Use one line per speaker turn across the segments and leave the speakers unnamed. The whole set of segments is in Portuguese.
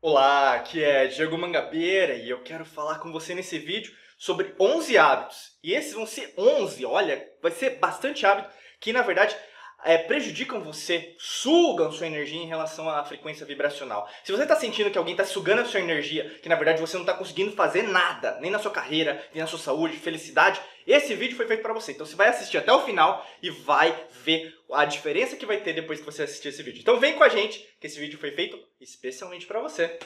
Olá, aqui é Diego Mangabeira e eu quero falar com você nesse vídeo sobre 11 hábitos. E esses vão ser 11, olha, vai ser bastante hábito que na verdade é, prejudicam você, sugam sua energia em relação à frequência vibracional. Se você está sentindo que alguém está sugando a sua energia, que na verdade você não está conseguindo fazer nada, nem na sua carreira, nem na sua saúde, felicidade, esse vídeo foi feito para você. Então você vai assistir até o final e vai ver a diferença que vai ter depois que você assistir esse vídeo. Então vem com a gente, que esse vídeo foi feito especialmente para você.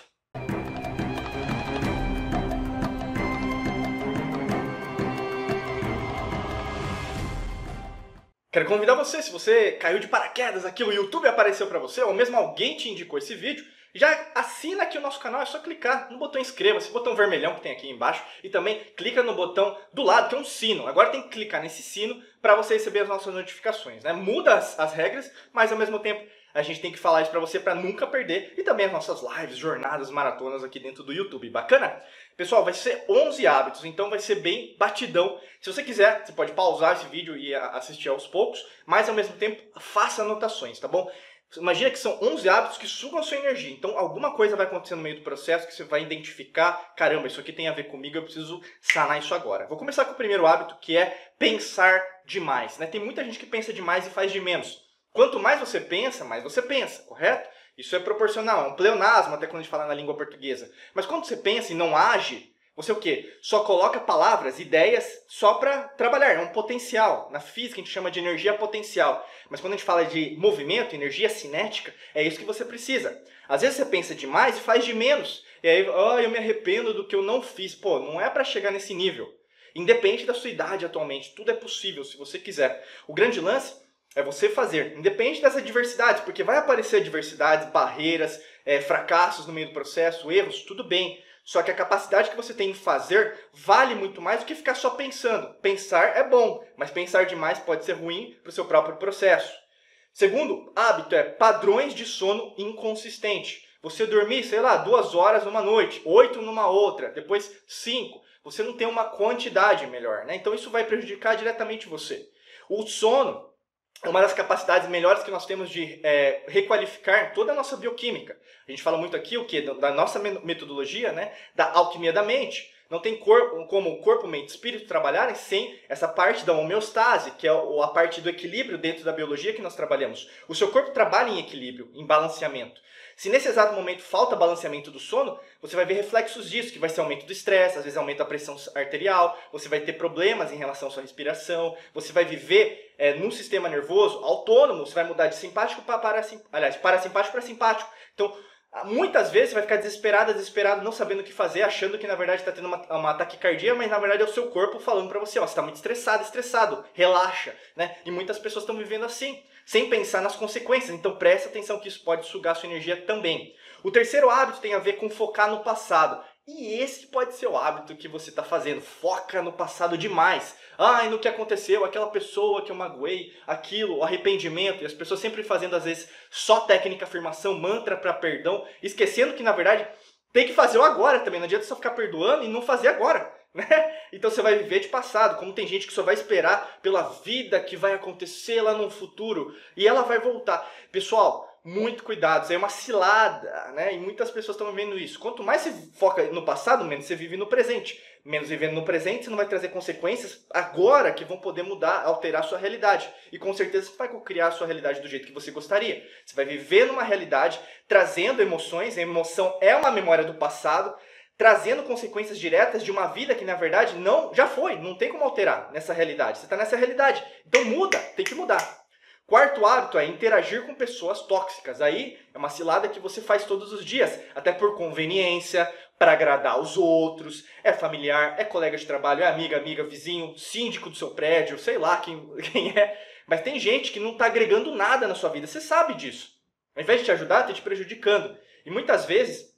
Quero convidar você, se você caiu de paraquedas aqui, o YouTube apareceu para você, ou mesmo alguém te indicou esse vídeo, já assina aqui o nosso canal, é só clicar no botão inscreva-se, botão vermelhão que tem aqui embaixo, e também clica no botão do lado, que é um sino. Agora tem que clicar nesse sino para você receber as nossas notificações. Né? Muda as, as regras, mas ao mesmo tempo a gente tem que falar isso para você para nunca perder e também as nossas lives, jornadas, maratonas aqui dentro do YouTube. Bacana? Pessoal, vai ser 11 hábitos, então vai ser bem batidão. Se você quiser, você pode pausar esse vídeo e assistir aos poucos, mas ao mesmo tempo faça anotações, tá bom? Imagina que são 11 hábitos que sugam a sua energia. Então, alguma coisa vai acontecer no meio do processo que você vai identificar: caramba, isso aqui tem a ver comigo, eu preciso sanar isso agora. Vou começar com o primeiro hábito, que é pensar demais. Né? Tem muita gente que pensa demais e faz de menos. Quanto mais você pensa, mais você pensa, correto? Isso é proporcional, é um pleonasmo até quando a gente fala na língua portuguesa. Mas quando você pensa e não age, você o quê? Só coloca palavras, ideias só para trabalhar, é um potencial. Na física a gente chama de energia potencial. Mas quando a gente fala de movimento, energia cinética, é isso que você precisa. Às vezes você pensa demais e faz de menos. E aí, oh, eu me arrependo do que eu não fiz. Pô, não é para chegar nesse nível. Independe da sua idade atualmente, tudo é possível se você quiser. O grande lance é você fazer, independente das adversidades, porque vai aparecer adversidades, barreiras, é, fracassos no meio do processo, erros, tudo bem. Só que a capacidade que você tem em fazer vale muito mais do que ficar só pensando. Pensar é bom, mas pensar demais pode ser ruim para o seu próprio processo. Segundo hábito é padrões de sono inconsistente. Você dormir, sei lá, duas horas numa noite, oito numa outra, depois cinco. Você não tem uma quantidade melhor, né? Então isso vai prejudicar diretamente você. O sono é uma das capacidades melhores que nós temos de é, requalificar toda a nossa bioquímica. A gente fala muito aqui o que da nossa metodologia, né, da alquimia da mente. Não tem corpo, como corpo, mente espírito trabalharem sem essa parte da homeostase, que é a parte do equilíbrio dentro da biologia que nós trabalhamos. O seu corpo trabalha em equilíbrio, em balanceamento. Se nesse exato momento falta balanceamento do sono, você vai ver reflexos disso, que vai ser aumento do estresse, às vezes aumenta a pressão arterial, você vai ter problemas em relação à sua respiração, você vai viver é, num sistema nervoso autônomo, você vai mudar de simpático para parasimpático, aliás, parasimpático para simpático. Então, Muitas vezes você vai ficar desesperado, desesperado, não sabendo o que fazer, achando que na verdade está tendo uma, uma taquicardia, mas na verdade é o seu corpo falando para você, ó, você está muito estressado, estressado, relaxa, né? E muitas pessoas estão vivendo assim sem pensar nas consequências. Então preste atenção que isso pode sugar sua energia também. O terceiro hábito tem a ver com focar no passado. E esse pode ser o hábito que você está fazendo. Foca no passado demais. Ai, no que aconteceu, aquela pessoa que eu magoei, aquilo, o arrependimento. E as pessoas sempre fazendo, às vezes, só técnica, afirmação, mantra para perdão, esquecendo que, na verdade, tem que fazer o agora também. Não adianta só ficar perdoando e não fazer agora. Né? Então você vai viver de passado, como tem gente que só vai esperar pela vida que vai acontecer lá no futuro e ela vai voltar. Pessoal, muito cuidado, isso é uma cilada, né? E muitas pessoas estão vivendo isso. Quanto mais você foca no passado, menos você vive no presente. Menos vivendo no presente, você não vai trazer consequências agora que vão poder mudar, alterar a sua realidade. E com certeza você vai criar a sua realidade do jeito que você gostaria. Você vai viver numa realidade trazendo emoções, a emoção é uma memória do passado, trazendo consequências diretas de uma vida que na verdade não já foi, não tem como alterar nessa realidade. Você está nessa realidade, então muda, tem que mudar. Quarto hábito é interagir com pessoas tóxicas. Aí é uma cilada que você faz todos os dias, até por conveniência, para agradar os outros, é familiar, é colega de trabalho, é amiga, amiga, vizinho, síndico do seu prédio, sei lá quem, quem é. Mas tem gente que não está agregando nada na sua vida, você sabe disso. Ao invés de te ajudar, está te prejudicando. E muitas vezes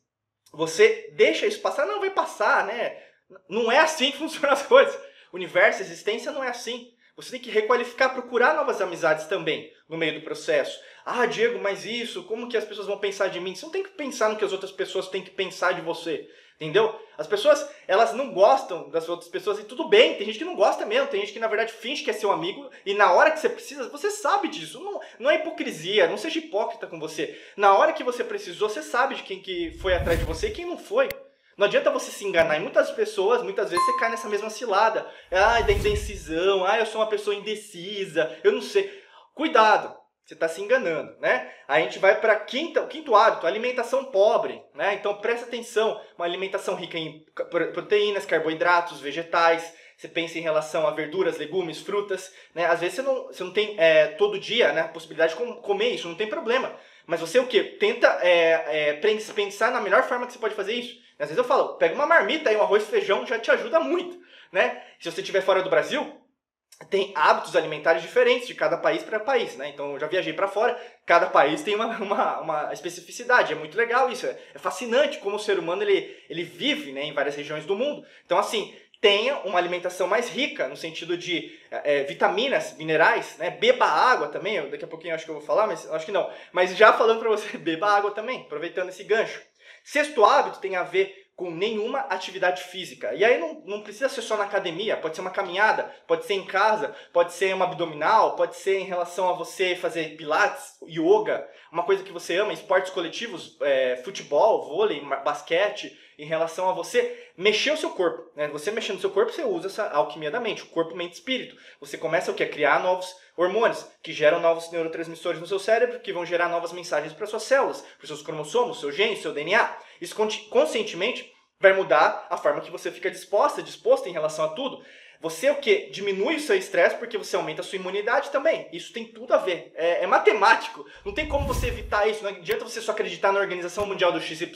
você deixa isso passar, não vai passar, né? Não é assim que funcionam as coisas. Universo, existência não é assim. Você tem que requalificar, procurar novas amizades também no meio do processo. Ah, Diego, mas isso, como que as pessoas vão pensar de mim? Você não tem que pensar no que as outras pessoas têm que pensar de você. Entendeu? As pessoas, elas não gostam das outras pessoas e tudo bem, tem gente que não gosta mesmo, tem gente que na verdade finge que é seu amigo e na hora que você precisa, você sabe disso. Não, não é hipocrisia, não seja hipócrita com você. Na hora que você precisou, você sabe de quem que foi atrás de você e quem não foi. Não adianta você se enganar. E muitas pessoas, muitas vezes, você cai nessa mesma cilada. Ah, da indecisão. Ah, eu sou uma pessoa indecisa. Eu não sei. Cuidado. Você está se enganando, né? A gente vai para o quinto hábito, alimentação pobre, né? Então presta atenção, uma alimentação rica em proteínas, carboidratos, vegetais. Você pensa em relação a verduras, legumes, frutas, né? Às vezes você não, você não tem é, todo dia né, a possibilidade de comer isso, não tem problema. Mas você o que? Tenta é, é, pensar na melhor forma que você pode fazer isso. Às vezes eu falo, pega uma marmita aí, um arroz e feijão já te ajuda muito, né? Se você estiver fora do Brasil, tem hábitos alimentares diferentes de cada país para país, né? Então eu já viajei para fora, cada país tem uma, uma, uma, especificidade, é muito legal isso, é, é, fascinante como o ser humano ele, ele vive né, em várias regiões do mundo. Então assim, tenha uma alimentação mais rica no sentido de é, vitaminas, minerais, né? Beba água também, daqui a pouquinho acho que eu vou falar, mas acho que não. Mas já falando para você, beba água também, aproveitando esse gancho. Sexto hábito tem a ver com nenhuma atividade física. E aí não, não precisa ser só na academia, pode ser uma caminhada, pode ser em casa, pode ser uma abdominal, pode ser em relação a você fazer pilates, yoga, uma coisa que você ama, esportes coletivos, é, futebol, vôlei, basquete, em relação a você mexer o seu corpo. Né? Você mexendo o seu corpo, você usa essa alquimia da mente, o corpo, mente espírito. Você começa o que? A criar novos hormônios, que geram novos neurotransmissores no seu cérebro, que vão gerar novas mensagens para suas células, para seus cromossomos, seu gene, seu DNA. Isso conscientemente vai mudar a forma que você fica disposta, disposta em relação a tudo. Você o que? Diminui o seu estresse porque você aumenta a sua imunidade também. Isso tem tudo a ver. É, é, matemático. Não tem como você evitar isso. Não adianta você só acreditar na Organização Mundial do XYZ,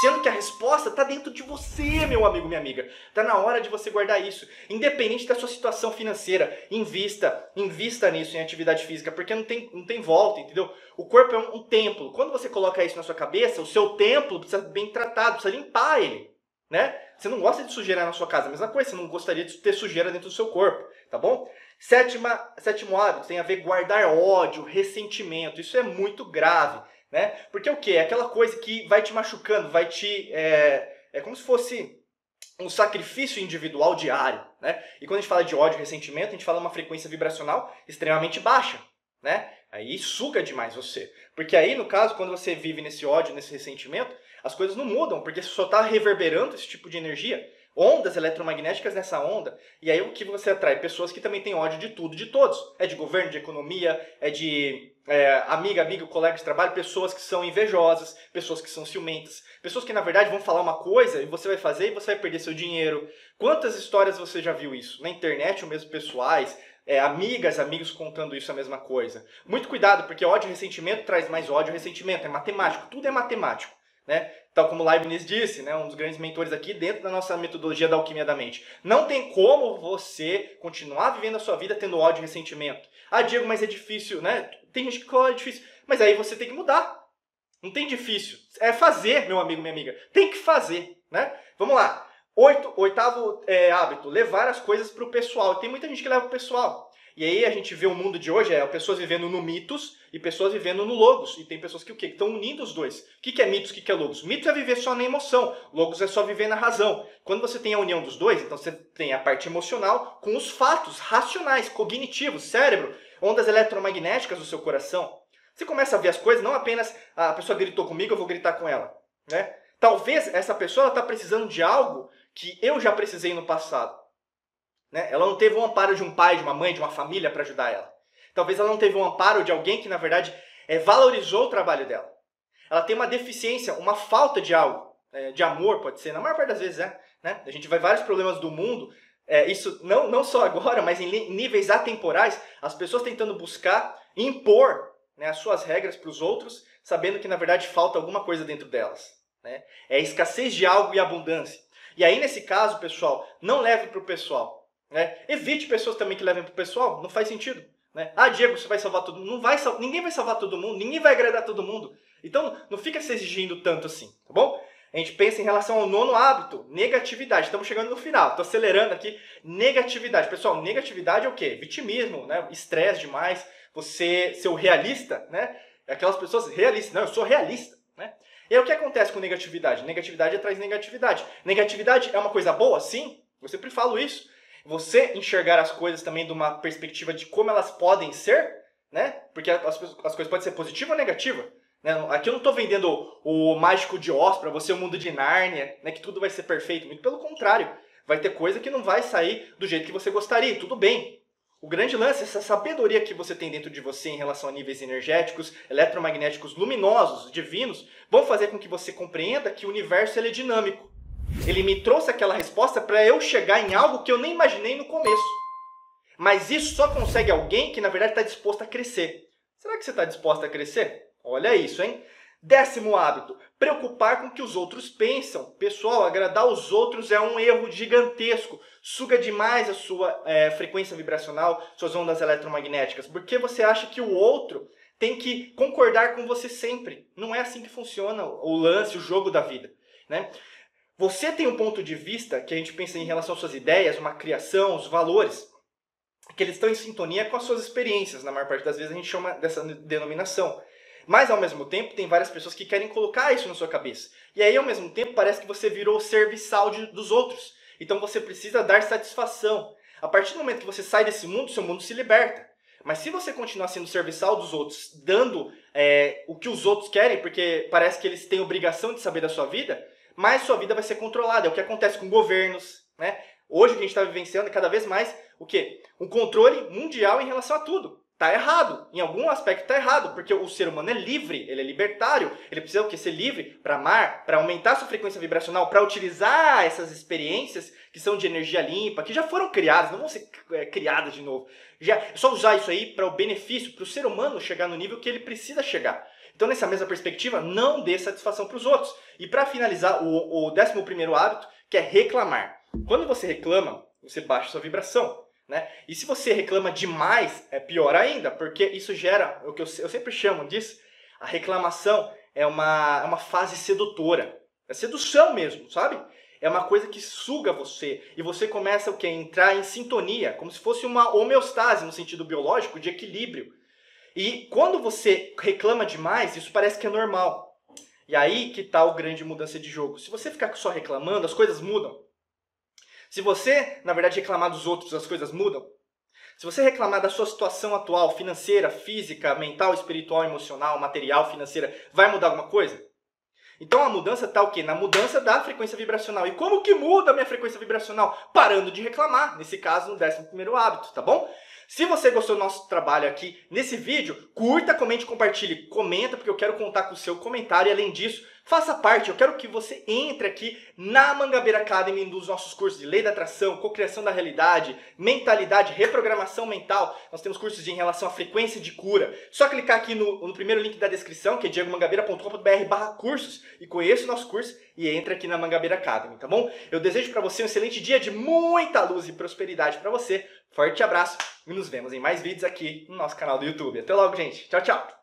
sendo que a resposta está dentro de você, meu amigo, minha amiga. Está na hora de você guardar isso. Independente da sua situação financeira, invista, invista nisso em atividade física, porque não tem, não tem volta, entendeu? O corpo é um, um templo. Quando você coloca isso na sua cabeça, o seu templo precisa ser bem tratado, precisa limpar ele né? Você não gosta de sujeira na sua casa, mesma coisa, você não gostaria de ter sujeira dentro do seu corpo, tá bom? Sétima, sétimo hábito tem a ver guardar ódio, ressentimento. Isso é muito grave, né? Porque o que? É aquela coisa que vai te machucando, vai te. É, é como se fosse um sacrifício individual diário, né? E quando a gente fala de ódio, ressentimento, a gente fala uma frequência vibracional extremamente baixa, né? Aí suga demais você. Porque aí, no caso, quando você vive nesse ódio, nesse ressentimento, as coisas não mudam, porque você só está reverberando esse tipo de energia, ondas eletromagnéticas nessa onda, e aí o que você atrai? Pessoas que também têm ódio de tudo, de todos. É de governo, de economia, é de é, amiga, amigo, colega de trabalho, pessoas que são invejosas, pessoas que são ciumentas, pessoas que na verdade vão falar uma coisa e você vai fazer e você vai perder seu dinheiro. Quantas histórias você já viu isso? Na internet, ou mesmo pessoais, é, amigas, amigos contando isso a mesma coisa. Muito cuidado, porque ódio e ressentimento traz mais ódio e ressentimento. É matemático, tudo é matemático. Né? Tal como Leibniz disse, né, um dos grandes mentores aqui dentro da nossa metodologia da alquimia da mente. Não tem como você continuar vivendo a sua vida tendo ódio e ressentimento. Ah, Diego, mas é difícil, né? Tem gente que fala é difícil. Mas aí você tem que mudar. Não tem difícil. É fazer, meu amigo, minha amiga. Tem que fazer, né? Vamos lá. Oito, oitavo é, hábito, levar as coisas para o pessoal. Tem muita gente que leva o pessoal. E aí a gente vê o mundo de hoje, é pessoas vivendo no mitos e pessoas vivendo no logos. E tem pessoas que o quê? Que estão unindo os dois. O que, que é mitos, o que, que é logos? Mitos é viver só na emoção, logos é só viver na razão. Quando você tem a união dos dois, então você tem a parte emocional com os fatos racionais, cognitivos, cérebro, ondas eletromagnéticas do seu coração. Você começa a ver as coisas, não apenas ah, a pessoa gritou comigo, eu vou gritar com ela. Né? Talvez essa pessoa está precisando de algo que eu já precisei no passado. Né? Ela não teve o amparo de um pai, de uma mãe, de uma família para ajudar ela. Talvez ela não teve o amparo de alguém que, na verdade, é, valorizou o trabalho dela. Ela tem uma deficiência, uma falta de algo, é, de amor, pode ser, na maior parte das vezes é. Né? A gente vai vários problemas do mundo, é, isso não, não só agora, mas em níveis atemporais, as pessoas tentando buscar impor né, as suas regras para os outros, sabendo que, na verdade, falta alguma coisa dentro delas. Né? É escassez de algo e abundância. E aí, nesse caso, pessoal, não leve para o pessoal. Né? Evite pessoas também que levem para o pessoal, não faz sentido. Né? Ah, Diego, você vai salvar todo mundo. Não vai sal... Ninguém vai salvar todo mundo, ninguém vai agradar todo mundo. Então não fica se exigindo tanto assim, tá bom? a gente pensa em relação ao nono hábito, negatividade. Estamos chegando no final, estou acelerando aqui. Negatividade. Pessoal, negatividade é o quê? Vitimismo, né? Estresse demais, você ser o realista, né? Aquelas pessoas realistas. Não, eu sou realista, né? E aí o que acontece com negatividade? Negatividade traz negatividade. Negatividade é uma coisa boa? Sim, eu sempre falo isso. Você enxergar as coisas também de uma perspectiva de como elas podem ser, né? Porque as, as coisas podem ser positiva ou negativa. Né? Aqui eu não estou vendendo o, mágico de Oz para você, o mundo de Nárnia, né? que tudo vai ser perfeito. Muito pelo contrário. Vai ter coisa que não vai sair do jeito que você gostaria. Tudo bem. O grande lance, essa sabedoria que você tem dentro de você em relação a níveis energéticos, eletromagnéticos luminosos, divinos, vão fazer com que você compreenda que o universo é dinâmico. Ele me trouxe aquela resposta para eu chegar em algo que eu nem imaginei no começo. Mas isso só consegue alguém que na verdade está disposto a crescer. Será que você está disposto a crescer? Olha isso, hein? Décimo hábito, preocupar com o que os outros pensam. Pessoal, agradar os outros é um erro gigantesco. Suga demais a sua é, frequência vibracional, suas ondas eletromagnéticas, porque você acha que o outro tem que concordar com você sempre. Não é assim que funciona o lance, o jogo da vida. Né? Você tem um ponto de vista que a gente pensa em relação às suas ideias, uma criação, os valores, que eles estão em sintonia com as suas experiências. Na maior parte das vezes a gente chama dessa denominação. Mas ao mesmo tempo, tem várias pessoas que querem colocar isso na sua cabeça. E aí, ao mesmo tempo, parece que você virou serviçal de, dos outros. Então você precisa dar satisfação. A partir do momento que você sai desse mundo, seu mundo se liberta. Mas se você continuar sendo serviçal dos outros, dando é, o que os outros querem, porque parece que eles têm obrigação de saber da sua vida, mais sua vida vai ser controlada. É o que acontece com governos. Né? Hoje o que a gente está vivenciando é cada vez mais o quê? Um controle mundial em relação a tudo tá errado. Em algum aspecto tá errado, porque o ser humano é livre, ele é libertário, ele precisa o ser livre para amar, para aumentar sua frequência vibracional, para utilizar essas experiências que são de energia limpa, que já foram criadas, não vão ser é, criadas de novo. Já é só usar isso aí para o benefício, para o ser humano chegar no nível que ele precisa chegar. Então, nessa mesma perspectiva, não dê satisfação para os outros. E para finalizar, o, o décimo primeiro hábito, que é reclamar. Quando você reclama, você baixa sua vibração. Né? E se você reclama demais, é pior ainda, porque isso gera o que eu, eu sempre chamo disso, a reclamação é uma, é uma fase sedutora. É sedução mesmo, sabe? É uma coisa que suga você e você começa o que? entrar em sintonia, como se fosse uma homeostase no sentido biológico de equilíbrio. E quando você reclama demais, isso parece que é normal. E aí que está o grande mudança de jogo. Se você ficar só reclamando, as coisas mudam. Se você, na verdade, reclamar dos outros, as coisas mudam. Se você reclamar da sua situação atual, financeira, física, mental, espiritual, emocional, material, financeira, vai mudar alguma coisa? Então a mudança está o quê? Na mudança da frequência vibracional. E como que muda a minha frequência vibracional? Parando de reclamar, nesse caso, no 11 primeiro hábito, tá bom? Se você gostou do nosso trabalho aqui nesse vídeo, curta, comente, compartilhe, comenta, porque eu quero contar com o seu comentário. E além disso, faça parte, eu quero que você entre aqui na Mangabeira Academy dos nossos cursos de Lei da Atração, Cocriação da Realidade, Mentalidade, Reprogramação Mental. Nós temos cursos de, em relação à frequência de cura. Só clicar aqui no, no primeiro link da descrição, que é diegomangabeira.com.br barra cursos, e conheça o nosso curso e entre aqui na Mangabeira Academy, tá bom? Eu desejo para você um excelente dia de muita luz e prosperidade para você. Forte abraço e nos vemos em mais vídeos aqui no nosso canal do YouTube. Até logo, gente. Tchau, tchau.